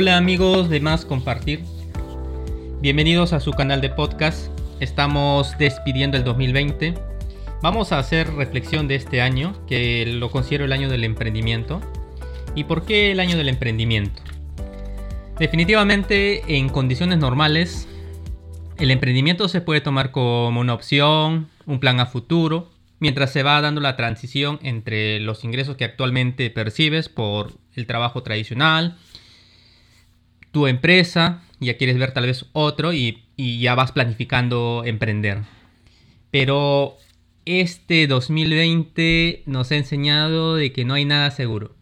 Hola amigos de Más Compartir. Bienvenidos a su canal de podcast. Estamos despidiendo el 2020. Vamos a hacer reflexión de este año, que lo considero el año del emprendimiento. ¿Y por qué el año del emprendimiento? Definitivamente en condiciones normales, el emprendimiento se puede tomar como una opción, un plan a futuro, mientras se va dando la transición entre los ingresos que actualmente percibes por el trabajo tradicional, tu empresa, ya quieres ver tal vez otro y, y ya vas planificando emprender. Pero este 2020 nos ha enseñado de que no hay nada seguro.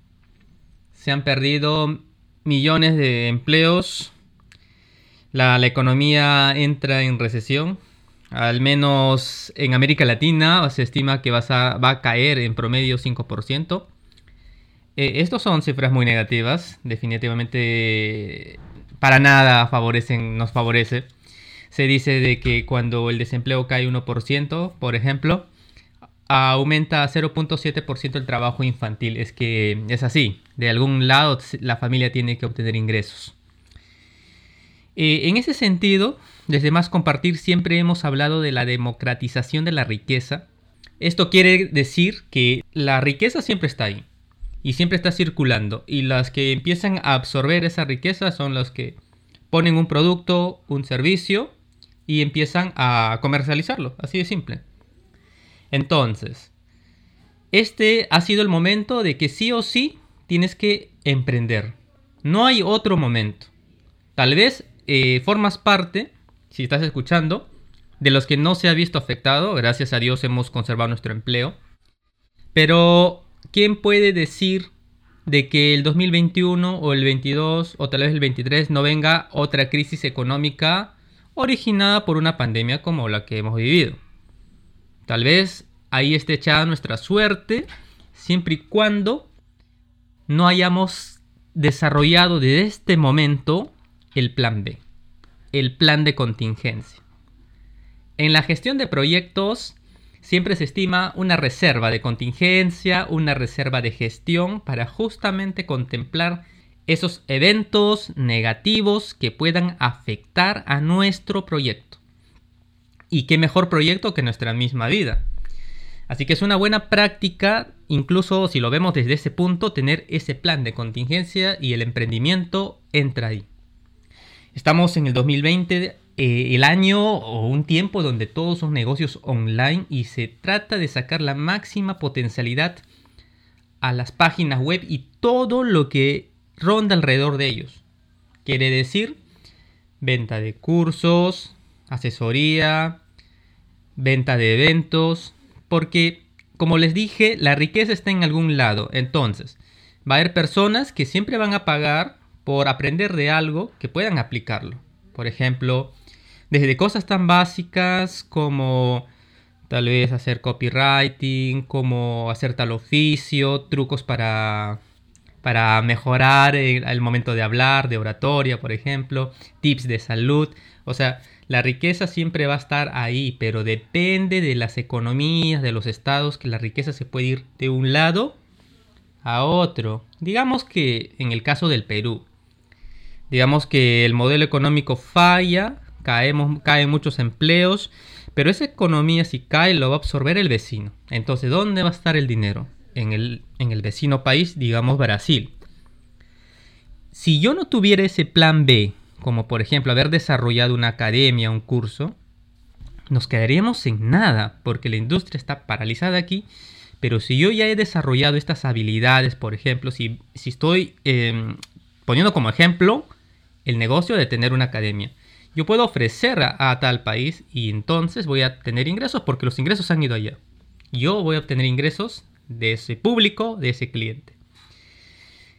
Se han perdido millones de empleos. La, economía entra en recesión. Al menos en América Latina se estima que va a, va a caer en promedio 5%. Eh, estos son cifras muy negativas. Definitivamente para nada favorecen, nos favorece. Se dice de que cuando el desempleo cae 1%, por ejemplo, aumenta 0.7% el trabajo infantil. Es que es así. De algún lado la familia tiene que obtener ingresos. Eh, en ese sentido, desde Más Compartir siempre hemos hablado de la democratización de la riqueza. Esto quiere decir que la riqueza siempre está ahí y siempre está circulando. Y las que empiezan a absorber esa riqueza son los que ponen un producto, un servicio y empiezan a comercializarlo. Así de simple. Entonces, este ha sido el momento de que sí o sí tienes que emprender. No hay otro momento. Tal vez eh, formas parte, si estás escuchando, de los que no se ha visto afectado. Gracias a Dios hemos conservado nuestro empleo. Pero, ¿quién puede decir de que el 2021 o el 22 o tal vez el 23 no venga otra crisis económica originada por una pandemia como la que hemos vivido? Tal vez ahí esté echada nuestra suerte, siempre y cuando no hayamos desarrollado desde este momento el plan B, el plan de contingencia. En la gestión de proyectos siempre se estima una reserva de contingencia, una reserva de gestión para justamente contemplar esos eventos negativos que puedan afectar a nuestro proyecto. Y qué mejor proyecto que nuestra misma vida. Así que es una buena práctica, incluso si lo vemos desde ese punto, tener ese plan de contingencia y el emprendimiento entra ahí. Estamos en el 2020, eh, el año o un tiempo donde todos son negocios online y se trata de sacar la máxima potencialidad a las páginas web y todo lo que ronda alrededor de ellos. Quiere decir venta de cursos, asesoría, venta de eventos, porque como les dije, la riqueza está en algún lado. Entonces, va a haber personas que siempre van a pagar por aprender de algo que puedan aplicarlo. Por ejemplo, desde cosas tan básicas como tal vez hacer copywriting, como hacer tal oficio, trucos para para mejorar el, momento de hablar, de oratoria, por ejemplo, tips de salud. O sea, la riqueza siempre va a estar ahí, pero depende de las economías, de los estados, que la riqueza se puede ir de un lado a otro. Digamos que en el caso del Perú, digamos que el modelo económico falla, caemos, caen muchos empleos, pero esa economía si cae lo va a absorber el vecino. Entonces, ¿dónde va a estar el dinero? En el, en el vecino país, digamos Brasil. Si yo no tuviera ese plan B, como por ejemplo haber desarrollado una academia, un curso, nos quedaríamos sin nada, porque la industria está paralizada aquí. Pero si yo ya he desarrollado estas habilidades, por ejemplo, si, si estoy em, poniendo como ejemplo el negocio de tener una academia, yo puedo ofrecer a, tal país y entonces voy a tener ingresos porque los ingresos han ido allá. Yo voy a obtener ingresos de ese público, de ese cliente.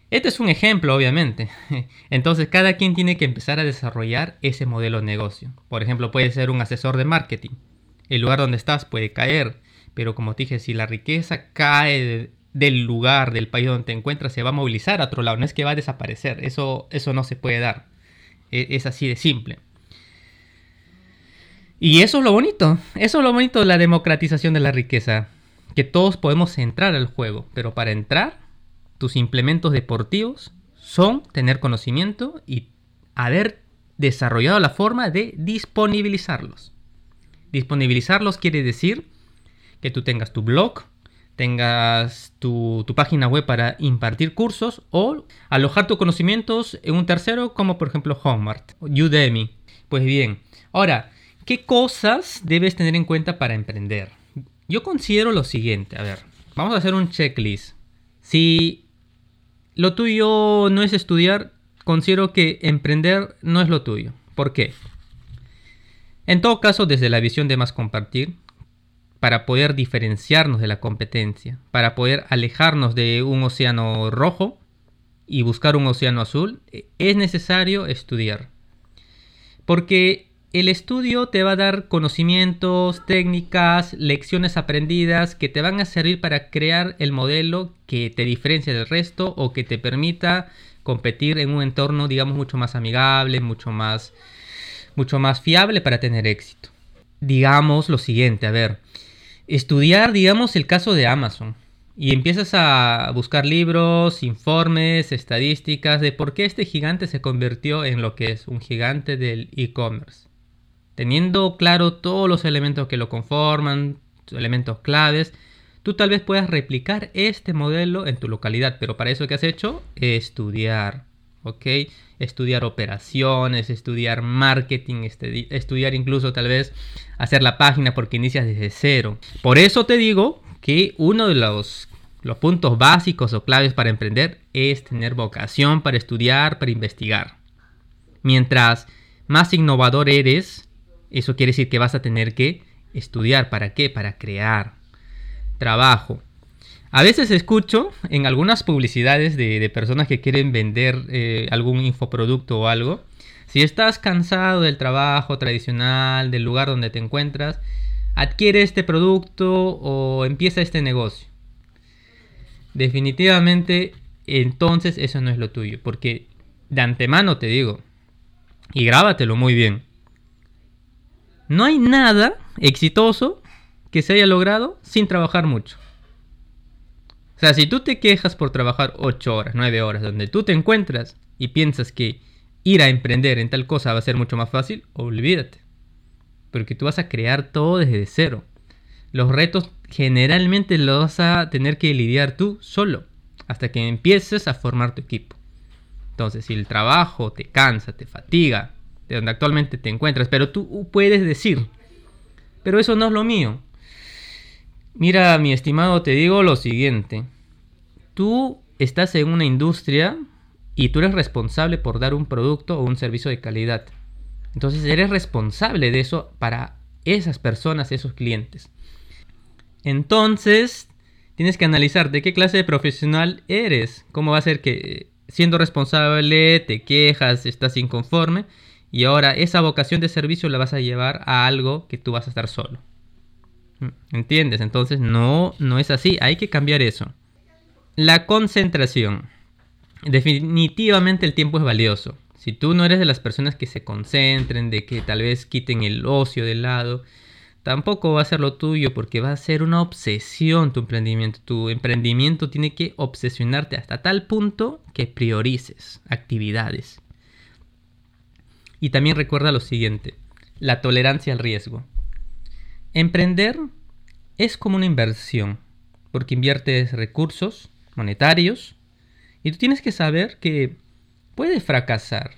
Este es un ejemplo, obviamente. Entonces, cada quien tiene que empezar a desarrollar ese modelo de negocio. Por ejemplo, puede ser un asesor de marketing. El lugar donde estás puede caer, pero como te dije, si la riqueza cae del lugar, del país donde te encuentras, se va a movilizar a otro lado. No es que va a desaparecer. Eso, eso no se puede dar. E, es así de simple. Y eso es lo bonito. Eso es lo bonito de la democratización de la riqueza. Que todos podemos entrar al juego. Pero para entrar tus implementos deportivos son tener conocimiento y haber desarrollado la forma de disponibilizarlos. Disponibilizarlos quiere decir que tú tengas tu blog, tengas tu, página web para impartir cursos o alojar tus conocimientos en un tercero como por ejemplo Hotmart, Udemy. Pues bien, ahora, ¿qué cosas debes tener en cuenta para emprender? Yo considero lo siguiente, a ver, vamos a hacer un checklist. Si lo tuyo no es estudiar, considero que emprender no es lo tuyo. ¿Por qué? En todo caso, desde la visión de más compartir, para poder diferenciarnos de la competencia, para poder alejarnos de un océano rojo y buscar un océano azul, es necesario estudiar. Porque el estudio te va a dar conocimientos, técnicas, lecciones aprendidas que te van a servir para crear el modelo que te diferencia del resto o que te permita competir en un entorno, digamos, mucho más amigable, mucho más, mucho más fiable para tener éxito. Digamos lo siguiente, a ver, estudiar, digamos, el caso de Amazon y empiezas a buscar libros, informes, estadísticas de por qué este gigante se convirtió en lo que es un gigante del e-commerce. Teniendo claro todos los elementos que lo conforman, elementos claves, Tú tal vez puedas replicar este modelo en tu localidad, pero para eso que has hecho, estudiar, ¿ok? Estudiar operaciones, estudiar marketing, estudiar incluso tal vez hacer la página porque inicias desde cero. Por eso te digo que uno de los, los puntos básicos o claves para emprender es tener vocación para estudiar, para investigar. Mientras más innovador eres, eso quiere decir que vas a tener que estudiar. ¿Para qué? Para crear trabajo. A veces escucho en algunas publicidades de, personas que quieren vender eh, algún infoproducto o algo. Si estás cansado del trabajo tradicional, del lugar donde te encuentras, adquiere este producto o empieza este negocio. Definitivamente, entonces eso no es lo tuyo. Porque de antemano te digo, y grábatelo muy bien. No hay nada exitoso que se haya logrado sin trabajar mucho. O sea, si tú te quejas por trabajar 8 horas, 9 horas, donde tú te encuentras y piensas que ir a emprender en tal cosa va a ser mucho más fácil, olvídate. Porque tú vas a crear todo desde cero. Los retos generalmente los vas a tener que lidiar tú solo, hasta que empieces a formar tu equipo. Entonces, si el trabajo te cansa, te fatiga, de donde actualmente te encuentras, pero tú puedes decir, pero eso no es lo mío, Mira, mi estimado, te digo lo siguiente. Tú estás en una industria y tú eres responsable por dar un producto o un servicio de calidad. Entonces eres responsable de eso para esas personas, esos clientes. Entonces, tienes que analizar de qué clase de profesional eres. ¿Cómo va a ser que siendo responsable te quejas, estás inconforme? Y ahora esa vocación de servicio la vas a llevar a algo que tú vas a estar solo. ¿Entiendes? Entonces no, no es así. Hay que cambiar eso. La concentración. Definitivamente el tiempo es valioso. Si tú no eres de las personas que se concentren, de que tal vez quiten el ocio de lado, tampoco va a ser lo tuyo porque va a ser una obsesión tu emprendimiento. Tu emprendimiento tiene que obsesionarte hasta tal punto que priorices actividades. Y también recuerda lo siguiente, la tolerancia al riesgo. Emprender es como una inversión, porque inviertes recursos monetarios y tú tienes que saber que puedes fracasar.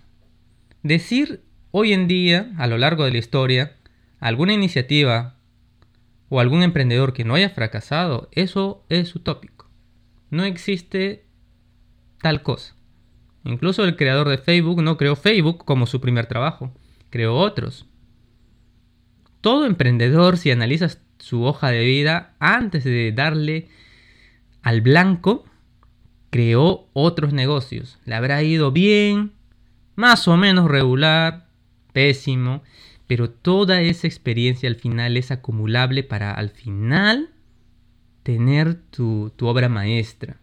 Decir hoy en día, a lo largo de la historia, alguna iniciativa o algún emprendedor que no haya fracasado, eso es utópico. No existe tal cosa. Incluso el creador de Facebook no creó Facebook como su primer trabajo, creó otros. Todo emprendedor, si analizas su hoja de vida, antes de darle al blanco, creó otros negocios. Le habrá ido bien, más o menos regular, pésimo, pero toda esa experiencia al final es acumulable para al final tener tu, tu obra maestra.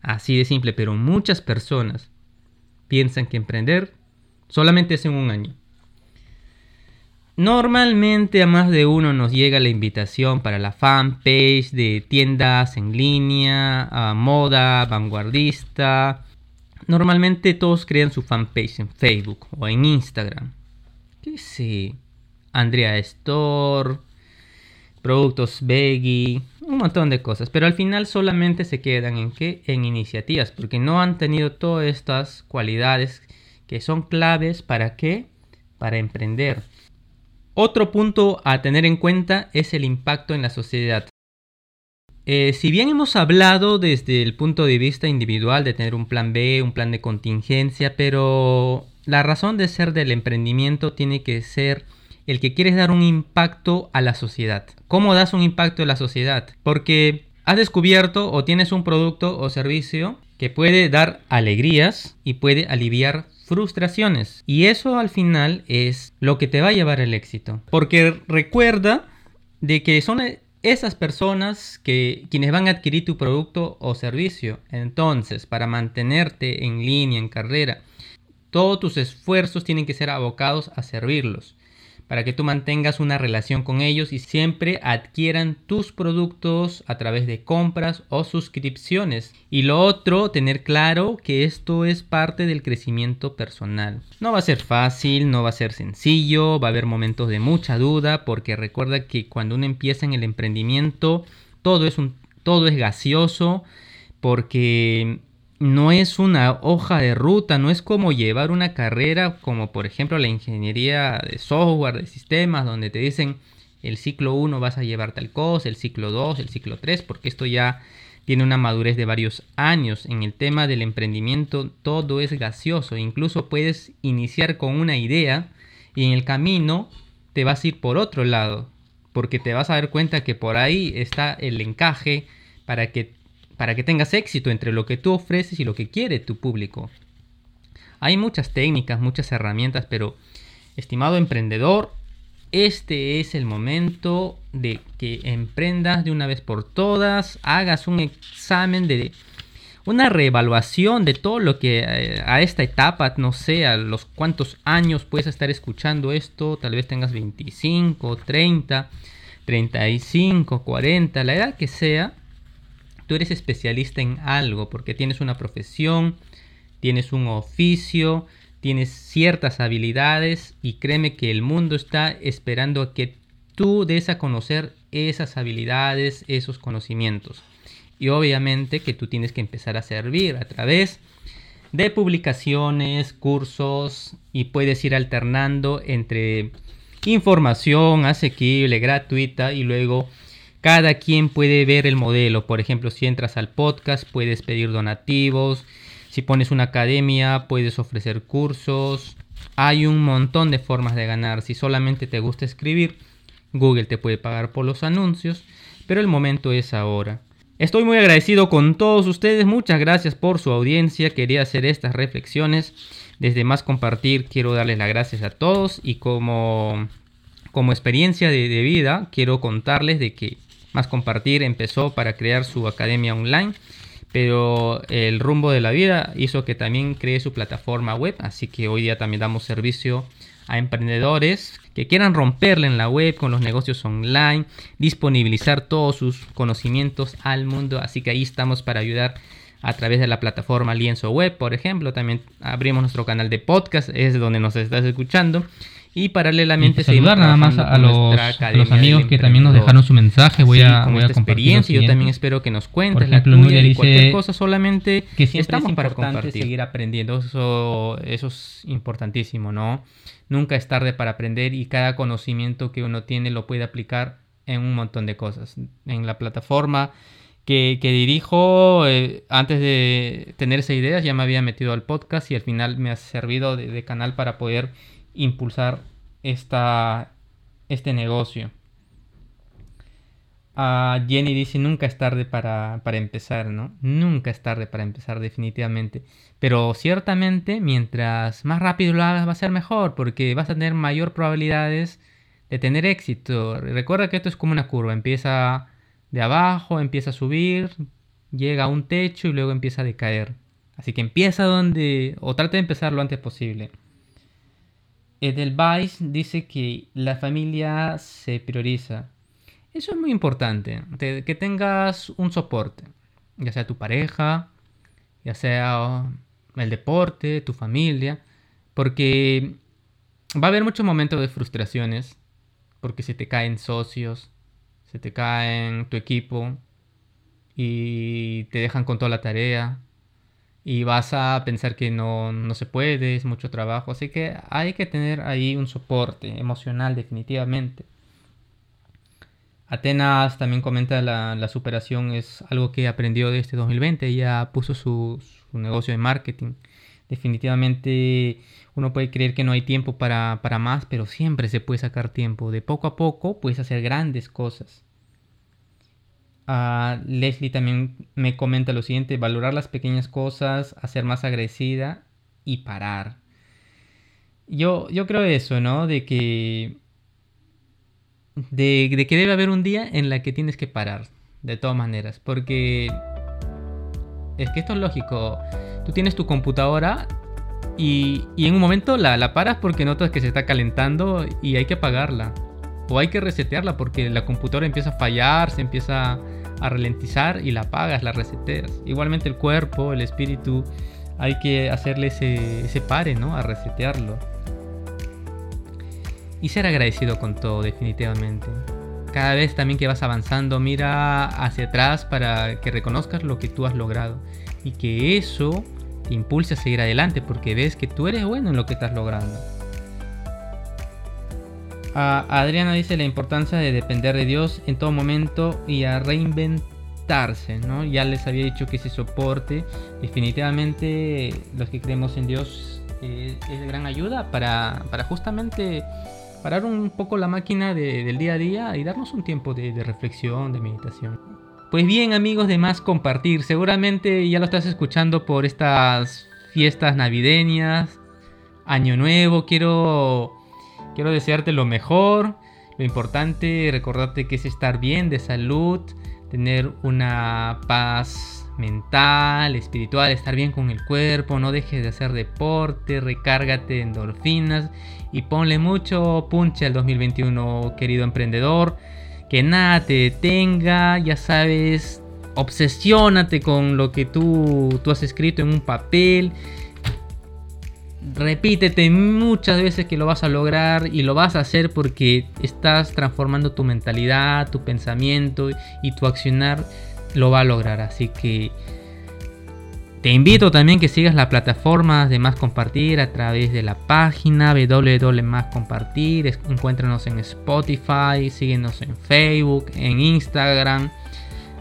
Así de simple, pero muchas personas piensan que emprender solamente es en un año. Normalmente a más de uno nos llega la invitación para la fanpage de tiendas en línea, a moda, vanguardista, Normalmente todos crean su fanpage en Facebook o en Instagram. ¿Qué sé? Andrea Store, productos Veggie, un montón de cosas. Pero al final solamente se quedan en qué? En iniciativas, porque no han tenido todas estas cualidades que son claves para qué? Para emprender. Otro punto a tener en cuenta es el impacto en la sociedad. Eh, si bien hemos hablado desde el punto de vista individual de tener un plan B, un plan de contingencia, pero la razón de ser del emprendimiento tiene que ser el que quieres dar un impacto a la sociedad. ¿Cómo das un impacto a la sociedad? Porque has descubierto o tienes un producto o servicio que puede dar alegrías y puede aliviar frustraciones. Y eso al final es lo que te va a llevar al éxito. Porque recuerda de que son esas personas que quienes van a adquirir tu producto o servicio. Entonces, para mantenerte en línea, en carrera, todos tus esfuerzos tienen que ser abocados a servirlos para que tú mantengas una relación con ellos y siempre adquieran tus productos a través de compras o suscripciones. Y lo otro, tener claro que esto es parte del crecimiento personal. No va a ser fácil, no va a ser sencillo, va a haber momentos de mucha duda, porque recuerda que cuando uno empieza en el emprendimiento, todo es, un, todo es gaseoso, porque no es una hoja de ruta, no es como llevar una carrera como por ejemplo la ingeniería de software, de sistemas, donde te dicen el ciclo 1 vas a llevar tal cosa, el ciclo 2, el ciclo 3, porque esto ya tiene una madurez de varios años. En el tema del emprendimiento todo es gaseoso, incluso puedes iniciar con una idea y en el camino te vas a ir por otro lado, porque te vas a dar cuenta que por ahí está el encaje para que para que tengas éxito entre lo que tú ofreces y lo que quiere tu público. Hay muchas técnicas, muchas herramientas, pero estimado emprendedor, este es el momento de que emprendas de una vez por todas, hagas un examen de una reevaluación de todo lo que eh, a esta etapa, no sé, a los cuántos años puedes estar escuchando esto, tal vez tengas 25, 30, 35, 40, la edad que sea, tú eres especialista en algo porque tienes una profesión, tienes un oficio, tienes ciertas habilidades y créeme que el mundo está esperando a que tú des a conocer esas habilidades, esos conocimientos. Y obviamente que tú tienes que empezar a servir a través de publicaciones, cursos y puedes ir alternando entre información asequible, gratuita y luego cada quien puede ver el modelo. Por ejemplo, si entras al podcast, puedes pedir donativos. Si pones una academia, puedes ofrecer cursos. Hay un montón de formas de ganar. Si solamente te gusta escribir, Google te puede pagar por los anuncios. Pero el momento es ahora. Estoy muy agradecido con todos ustedes. Muchas gracias por su audiencia. Quería hacer estas reflexiones. Desde más compartir, quiero darles las gracias a todos. Y como, como experiencia de, de vida, quiero contarles de que más compartir empezó para crear su academia online, pero el rumbo de la vida hizo que también cree su plataforma web, así que hoy día también damos servicio a emprendedores que quieran romperle en la web con los negocios online, disponibilizar todos sus conocimientos al mundo, así que ahí estamos para ayudar a través de la plataforma Lienzo Web, por ejemplo, también abrimos nuestro canal de podcast, es donde nos estás escuchando y paralelamente saludar nada más a los, amigos que también nos dejaron su mensaje. Voy a, voy a experiencia. Yo también espero que nos cuentes la tuya dice cualquier cosa. Solamente que estamos para compartir. seguir aprendiendo. Eso, eso es importantísimo, ¿no? Nunca es tarde para aprender y cada conocimiento que uno tiene lo puede aplicar en un montón de cosas. En la plataforma que, que dirijo, eh, antes de tener esa idea, ya me había metido al podcast y al final me ha servido de, de canal para poder impulsar esta, este negocio. Uh, Jenny dice, nunca es tarde para, para, empezar, ¿no? Nunca es tarde para empezar, definitivamente. Pero ciertamente, mientras más rápido lo hagas, va a ser mejor, porque vas a tener mayor probabilidades de tener éxito. Recuerda que esto es como una curva, empieza de abajo, empieza a subir, llega a un techo y luego empieza a decaer. Así que empieza donde, o trata de empezar lo antes posible. Edelweiss dice que la familia se prioriza. Eso es muy importante, que tengas un soporte, ya sea tu pareja, ya sea el deporte, tu familia, porque va a haber muchos momentos de frustraciones, porque se te caen socios, se te caen tu equipo y te dejan con toda la tarea y vas a pensar que no, no se puede, es mucho trabajo, así que hay que tener ahí un soporte emocional definitivamente. Atenas también comenta la, la superación es algo que aprendió de este 2020, ya puso su, su negocio de marketing. Definitivamente uno puede creer que no hay tiempo para, para más, pero siempre se puede sacar tiempo. De poco a poco puedes hacer grandes cosas. Uh, Leslie también me comenta lo siguiente, valorar las pequeñas cosas, hacer más agradecida y parar. Yo, yo creo eso, ¿no? De que de, que debe haber un día en la que tienes que parar, de todas maneras, porque es que esto es lógico. Tú tienes tu computadora y, en un momento la, la, paras porque notas que se está calentando y hay que apagarla. O hay que resetearla porque la computadora empieza a fallar, se empieza a ralentizar y la apagas, la reseteas. Igualmente el cuerpo, el espíritu, hay que hacerle ese, ese pare, ¿no? A resetearlo y ser agradecido con todo definitivamente. Cada vez también que vas avanzando, mira hacia atrás para que reconozcas lo que tú has logrado y que eso te impulse a seguir adelante porque ves que tú eres bueno en lo que estás logrando. Adriana dice la importancia de depender de Dios en todo momento y a reinventarse, ¿no? Ya les había dicho que ese soporte, definitivamente los que creemos en Dios eh, es de gran ayuda para, para justamente parar un poco la máquina del día a día y darnos un tiempo de, reflexión, de meditación. Pues bien amigos de Más Compartir, seguramente ya lo estás escuchando por estas fiestas navideñas, Año Nuevo, quiero, quiero desearte lo mejor, lo importante, recordarte que es estar bien de salud, tener una paz mental, espiritual, estar bien con el cuerpo, no dejes de hacer deporte, recárgate de endorfinas y ponle mucho punche al 2021, querido emprendedor. Que nada te detenga, ya sabes, obsesiónate con lo que tú, tú has escrito en un papel. Repítete muchas veces que lo vas a lograr y lo vas a hacer porque estás transformando tu mentalidad, tu pensamiento y tu accionar lo va a lograr. Así que te invito también que sigas la plataforma de Más Compartir a través de la página www.máscompartir. Encuéntranos en Spotify, síguenos en Facebook, en Instagram.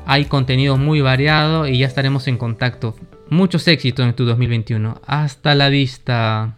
Hay contenido muy variado y ya estaremos en contacto. Muchos éxitos en tu 2021. Hasta la vista.